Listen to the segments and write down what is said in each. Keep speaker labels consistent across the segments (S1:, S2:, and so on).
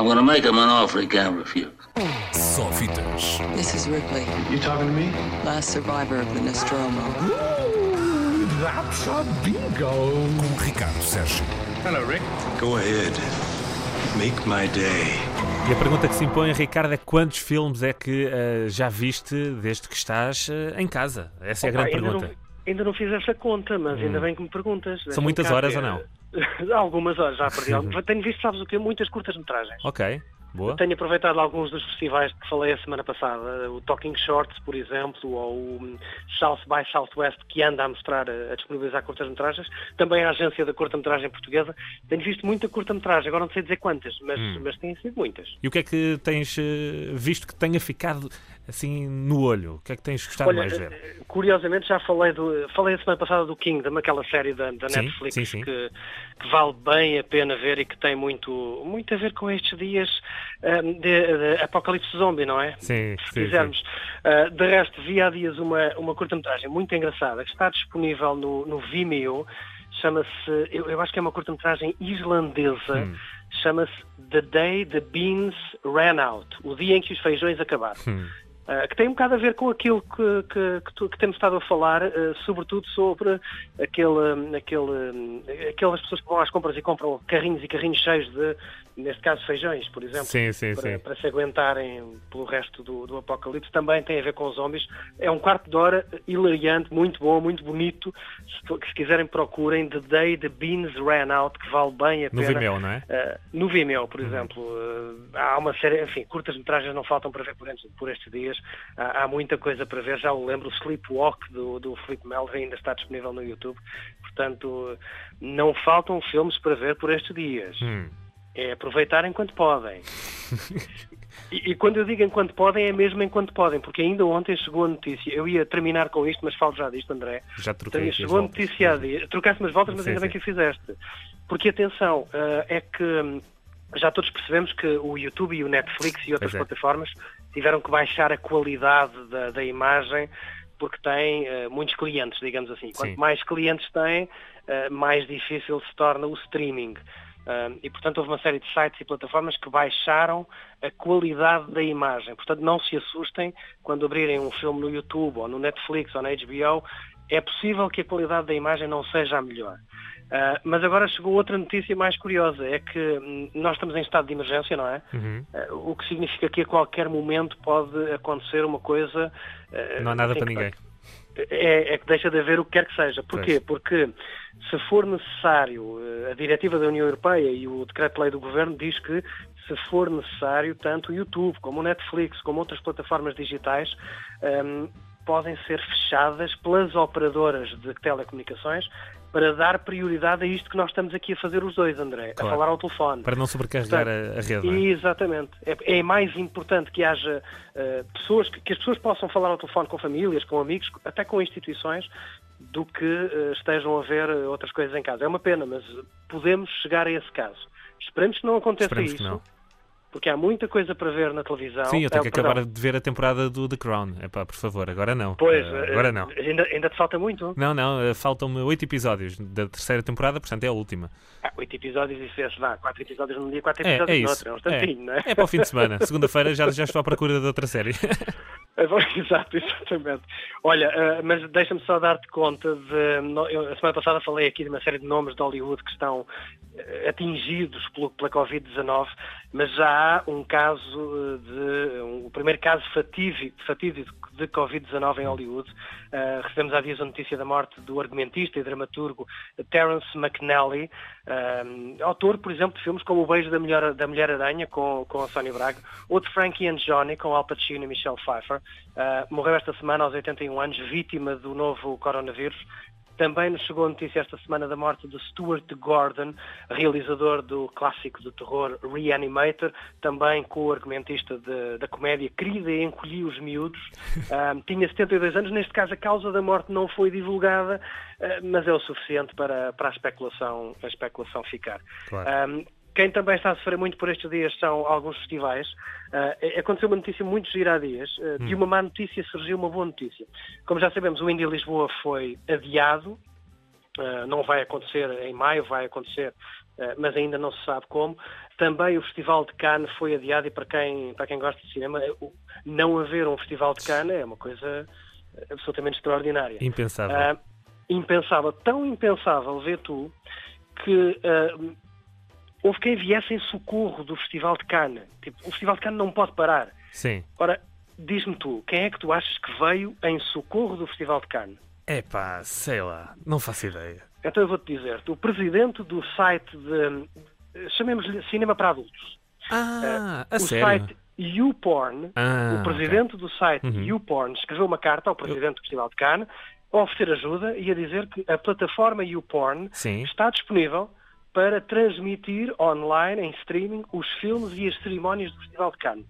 S1: I'm gonna make him an offer he can't refuse.
S2: Só fitas.
S3: This is Ripley,
S4: You talking to me?
S3: last survivor of the Nostromo.
S4: Ooh, that's a bingo.
S2: Com Ricardo Sérgio.
S4: Hello, Rick.
S5: Go ahead. Make my day.
S6: E a pergunta que se impõe, Ricardo, é quantos filmes é que eh, já viste desde que estás eh, em casa? Essa é a
S7: Opa,
S6: grande
S7: ainda
S6: pergunta.
S7: Não, ainda não fiz essa conta, mas ainda bem que me perguntas. Deixa-me
S6: muitas horas ou não?
S7: Algumas horas, já perdi. Tenho visto, sabes o quê? Muitas curtas-metragens.
S6: Ok, boa.
S7: Tenho aproveitado alguns dos festivais que falei a semana passada, o Talking Shorts, por exemplo, ou o South by Southwest, que anda a mostrar, a disponibilizar curtas-metragens. Também a agência da curta-metragem portuguesa. Tenho visto muita curta-metragem, agora não sei dizer quantas, mas,
S6: Hum.
S7: mas têm sido muitas.
S6: E o que é que tens eh, visto que tenha ficado assim no olho? O que é que tens gostado
S7: Olha,
S6: mais ver?
S7: eh, curiosamente já falei do, falei a semana passada do Kingdom, aquela série da, da
S6: Sim,
S7: Netflix
S6: sim, sim.
S7: Que, que vale bem a pena ver e que tem muito, muito a ver com estes dias eh, de, de apocalipse zombie, não é?
S6: Sim,
S7: Se quisermos. Uh, de resto, vi há dias uma, uma curta-metragem muito engraçada que está disponível no, no Vimeo. Chama-se, eu, eu acho que é uma curta-metragem islandesa.
S6: Hum.
S7: Chama-se The Day the Beans Ran Out. O dia em que os feijões acabaram.
S6: Hum.
S7: Uh, que tem um bocado a ver com aquilo que, que, que, tu- que temos estado a falar, uh, sobretudo sobre aquele, aquele, aquelas pessoas que vão às compras e compram carrinhos e carrinhos cheios de, neste caso, feijões, por exemplo
S6: Sim, sim,
S7: para,
S6: sim.
S7: para se aguentarem pelo resto do, do apocalipse. Também tem a ver com os zombies. É um quarto de hora hilariante, muito bom, muito bonito. Se, se quiserem, procurem The Day the Beans Ran Out, que vale bem a
S6: No
S7: pena.
S6: Vimeo, não é?
S7: Uh, no Vimeo, por exemplo, uh, há uma série, enfim, curtas-metragens não faltam para ver por, estes- por estes dias. Há, há muita coisa para ver. Já o lembro, o Sleepwalk do, do Felipe Melo ainda está disponível no YouTube. Portanto, não faltam filmes para ver por estes dias.
S6: Hum.
S7: É aproveitar enquanto podem. E, e quando eu digo enquanto podem, é mesmo enquanto podem, porque ainda ontem chegou a notícia. Eu ia terminar com isto, mas falo já disto, André.
S6: Já troquei as
S7: Chegou a notícia a dia. Trocaste umas voltas, mas
S6: Sim,
S7: ainda bem
S6: sim.
S7: que o fizeste. Porque atenção, eh, é que hum, já todos percebemos que o YouTube e o Netflix e outras
S6: é.
S7: plataformas tiveram que baixar a qualidade da, da imagem porque têm eh, muitos clientes, digamos assim. Quanto
S6: Sim.
S7: mais clientes têm, eh, mais difícil se torna o streaming. E, portanto, houve uma série de sites e plataformas que baixaram a qualidade da imagem. Portanto, não se assustem quando abrirem um filme no YouTube ou no Netflix ou na HBO. É possível que a qualidade da imagem não seja a melhor. Uh, mas agora chegou outra notícia mais curiosa. É que hum, nós estamos em estado de emergência, não é?
S6: Uhum.
S7: Uh, o que significa que a qualquer momento pode acontecer uma coisa... uh,
S6: Não há nada para ninguém.
S7: É, é que deixa de haver o que quer que seja. Porquê? Porque se for necessário, eh, a diretiva da União Europeia e o decreto-lei do Governo diz que se for necessário, tanto o YouTube como o Netflix, como outras plataformas digitais, ehm, podem ser fechadas pelas operadoras de telecomunicações para dar prioridade a isto que nós estamos aqui a fazer os dois, André,
S6: Claro.
S7: a falar ao telefone.
S6: Para não sobrecarregar a, a rede. é?
S7: Exatamente. É, é mais importante que haja eh, pessoas, que, que as pessoas possam falar ao telefone com famílias, com amigos, até com instituições, do que eh, estejam a ver eh, outras coisas em casa. É uma pena, mas podemos chegar a esse caso. Esperemos que não aconteça
S6: Esperemos
S7: isso,
S6: que não.
S7: Porque há muita coisa para ver na televisão.
S6: Sim, eu tenho
S7: Eh,
S6: que acabar
S7: perdão.
S6: de ver a temporada do The Crown. Epá, por favor, agora não.
S7: Pois,
S6: eh, agora não.
S7: Ainda, ainda te falta muito?
S6: Não, não, eh, faltam-me oito episódios da terceira temporada, portanto é a última.
S7: Ah, oito episódios e se dá quatro episódios num dia, quatro
S6: É,
S7: episódios
S6: é
S7: no
S6: isso.
S7: outro. É um instantinho, não é?
S6: É para o fim de semana. Segunda-feira já, já estou à procura de outra série.
S7: Exato, exatamente. Olha, eh, mas deixa-me só dar-te conta de. eu, a semana passada falei aqui de uma série de nomes de Hollywood que estão eh, atingidos pelo- pela Covid-19, mas já há um caso eh, de. um- o primeiro caso fatídico, fatídico de Covid-19 em Hollywood. Eh, recebemos há dias a notícia da morte do argumentista e dramaturgo Terence McNally, eh, autor, por exemplo, de filmes como O Beijo da Mulher, da Mulher Aranha, com, com a Sónia Braga, outro Frankie and Johnny, com Al Pacino e Michelle Pfeiffer. Eh, morreu esta semana aos 81 anos, vítima do novo coronavírus. Também nos chegou a notícia esta semana da morte de Stuart Gordon, realizador do clássico de terror Reanimator, também co-argumentista da comédia Querida e Encolhi os Miúdos. Ah, tinha 72 anos, neste caso a causa da morte não foi divulgada, ah, mas é o suficiente para, para a, especulação, a especulação ficar.
S6: Claro.
S7: Ah, quem também está a sofrer muito por estes dias são alguns festivais. Ah, aconteceu uma notícia muito gira há dias. Ah, De uma má notícia surgiu uma boa notícia. Como já sabemos, o Indy Lisboa foi adiado. Uh, não vai acontecer em maio, vai acontecer mas ainda não se sabe como. Também o Festival de Cannes foi adiado e para quem, para quem gosta de cinema, não haver um Festival de Cannes é uma coisa absolutamente extraordinária.
S6: Impensável.
S7: Impensável, tão impensável, vê tu, que houve quem viesse em socorro do Festival de Cannes. Tipo, o Festival de Cannes não pode parar.
S6: Sim.
S7: Ora, diz-me tu, quem é que tu achas que veio em socorro do Festival de Cannes?
S6: Epá, sei lá, não faço ideia.
S7: Então eu vou-te dizer, o presidente do site de, chamemos-lhe Cinema para Adultos,
S6: Ah, a
S7: o
S6: sério?
S7: site YouPorn,
S6: Ah,
S7: o presidente do site
S6: Uhum.
S7: YouPorn escreveu uma carta ao presidente do Festival de Cannes a oferecer ajuda e a dizer que a plataforma YouPorn
S6: Sim.
S7: está disponível para transmitir online, em streaming, os filmes e as cerimónias do Festival de Cannes.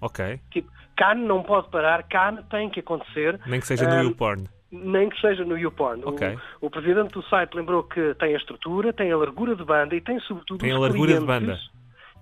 S6: Ok.
S7: Tipo, Cannes não pode parar, Cannes tem que acontecer.
S6: Nem que seja no
S7: Ah,
S6: YouPorn.
S7: Nem que seja no YouPorn.
S6: Ok.
S7: O, o presidente do site lembrou que tem a estrutura, tem a largura de banda e tem sobretudo
S6: Tem a largura de banda.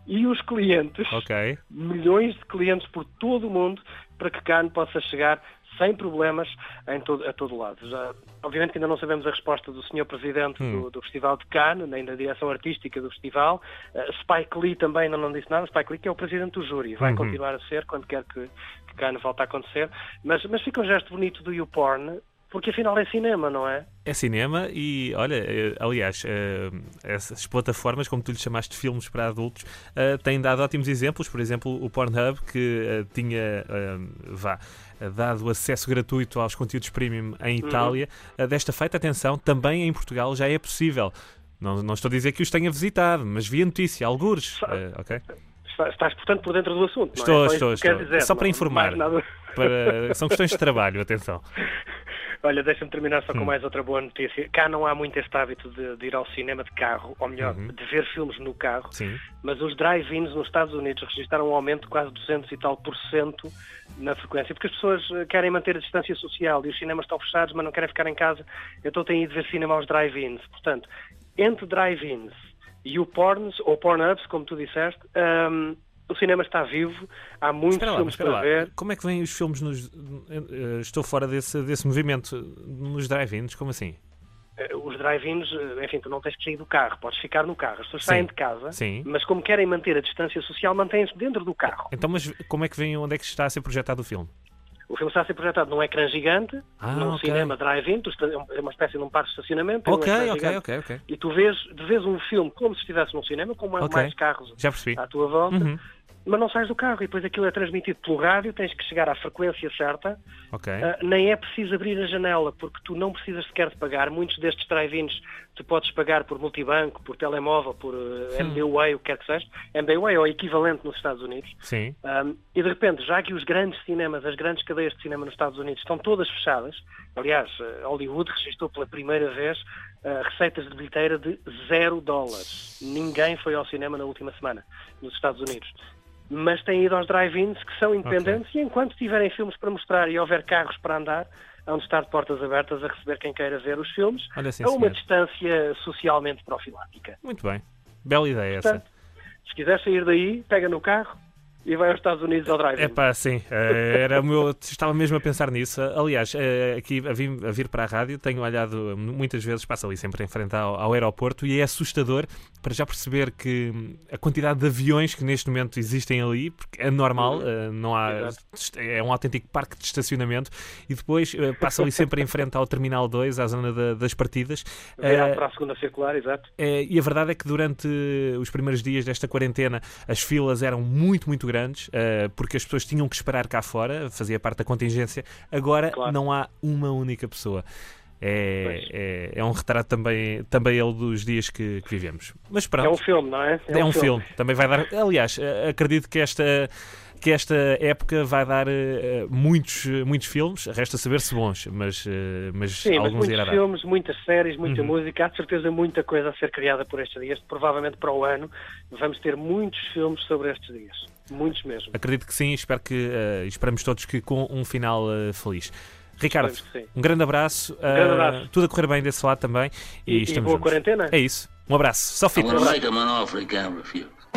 S7: E os clientes,
S6: Ok.
S7: milhões de clientes por todo o mundo, para que Cannes possa chegar sem problemas em todo, a todo lado. Já, obviamente que ainda não sabemos a resposta do senhor presidente
S6: Hum.
S7: do, do Festival de Cannes, nem da direção artística do festival. Uh, Spike Lee também ainda não disse nada. Spike Lee que é o presidente do júri. Vai
S6: Uhum.
S7: continuar a ser quando quer que, que Cannes volte a acontecer. Mas, mas fica um gesto bonito do YouPorn, porque afinal é cinema, não é?
S6: É cinema e, olha, eh, aliás, eh, essas plataformas, como tu lhe chamaste, filmes para adultos, eh, têm dado ótimos exemplos. Por exemplo, o Pornhub, que tinha, vá, dado acesso gratuito aos conteúdos premium em
S7: Uhum.
S6: Itália. Eh, desta feita, atenção, também em Portugal já é possível. Não, não estou a dizer que os tenha visitado, mas vi a notícia, algures. eh, ok?
S7: Estás, portanto, por dentro do assunto,
S6: Estou,
S7: é?
S6: Estou,
S7: queres
S6: estou.
S7: dizer,
S6: Só para
S7: não-
S6: informar.
S7: mais nada.
S6: Para- São questões de trabalho, atenção.
S7: Olha, deixa-me terminar só com mais outra boa notícia. Cá não há muito este hábito de, de ir ao cinema de carro, ou melhor,
S6: Uhum.
S7: de ver filmes no carro,
S6: Sim.
S7: mas os drive-ins nos Estados Unidos registraram um aumento de quase 200 e tal por cento na frequência, porque as pessoas eh, querem manter a distância social e os cinemas estão fechados, mas não querem ficar em casa, então têm ido ver cinema aos drive-ins. Portanto, entre drive-ins e o porns, ou porn-ups, como tu disseste, hum, o cinema está vivo, há muitos
S6: lá,
S7: filmes para
S6: lá.
S7: ver.
S6: Como é que vêm os filmes nos. Estou fora desse, desse movimento. Nos drive-ins, como assim?
S7: Eh, Os drive-ins, eh, enfim, tu não tens que sair do carro, podes ficar no carro. As pessoas
S6: Sim.
S7: saem de casa,
S6: Sim.
S7: mas como querem manter a distância social, mantêm-se dentro do carro.
S6: Então, mas como é que vem onde é que está a ser projetado o filme?
S7: O filme está a ser projetado num ecrã gigante,
S6: Ah,
S7: num
S6: ok.
S7: cinema drive-in, está- é uma espécie de um parque de estacionamento. tem um
S6: Ok, ok, ok, ok.
S7: E tu vês, vês um filme como se estivesse num cinema, com mais,
S6: Ok.
S7: mais carros à tua volta,
S6: Uhum.
S7: Mas não sais do carro. E depois aquilo é transmitido pelo rádio, tens que chegar à frequência certa.
S6: Ok.
S7: Ah, nem é preciso abrir a janela, porque tu não precisas sequer de pagar. Muitos destes drive-ins tu podes pagar por multibanco, por telemóvel, por uh, MBWay, o que quer que seja. MBWay é o equivalente nos Estados Unidos.
S6: Sim.
S7: Um, e de repente, já que os grandes cinemas, as grandes cadeias de cinema nos Estados Unidos estão todas fechadas, aliás, eh, Hollywood registrou pela primeira vez eh, receitas de bilheteira de zero dólares. Ninguém foi ao cinema na última semana nos Estados Unidos. Mas têm ido aos drive-ins que são independentes e enquanto tiverem filmes para mostrar e houver carros para andar, hão de estar de portas abertas a receber quem queira ver os filmes
S6: Olha, sim,
S7: a uma
S6: senhor.
S7: distância socialmente profilática.
S6: Muito bem. Bela ideia essa.
S7: Portanto, se quiser sair daí, pega no carro e vai aos Estados Unidos ao drive-in.
S6: É pá, sim. eh, Era o meu, estava mesmo a pensar nisso. Aliás, eh, aqui a vir, a vir para a rádio, tenho olhado muitas vezes, passo ali sempre em frente ao, ao aeroporto e é assustador para já perceber que a quantidade de aviões que neste momento existem ali, porque é normal, eh, não há, é um autêntico parque de estacionamento e depois passo ali sempre em frente ao Terminal 2, à zona da- das partidas.
S7: Virado
S6: Eh,
S7: para a segunda circular, exato.
S6: é, e a verdade é que durante os primeiros dias desta quarentena as filas eram muito, muito grandes, eh, porque as pessoas tinham que esperar cá fora, fazia parte da contingência. Agora
S7: Claro.
S6: não há uma única pessoa. É, é, é um retrato também, também ele dos dias que, que vivemos. Mas pronto,
S7: É um filme, não é?
S6: é um filme. Também vai dar. Aliás, eh, acredito que esta. Que esta época vai dar eh, muitos, muitos filmes, resta saber se bons, mas, eh, mas
S7: Sim, mas
S6: alguns irá
S7: muitos
S6: dar.
S7: filmes, muitas séries, muita
S6: Uhum.
S7: música. Há de certeza muita coisa a ser criada por estes dias. Provavelmente para o ano vamos ter muitos filmes sobre estes dias. Muitos mesmo.
S6: Acredito que sim, espero que eh, esperamos todos que com um final eh, feliz. Ricardo, um grande abraço,
S7: grande
S6: eh,
S7: abraço.
S6: tudo a correr bem desse lado também e,
S7: E, e
S6: estamos
S7: boa
S6: juntos.
S7: quarentena?
S6: É isso, um abraço, só fica.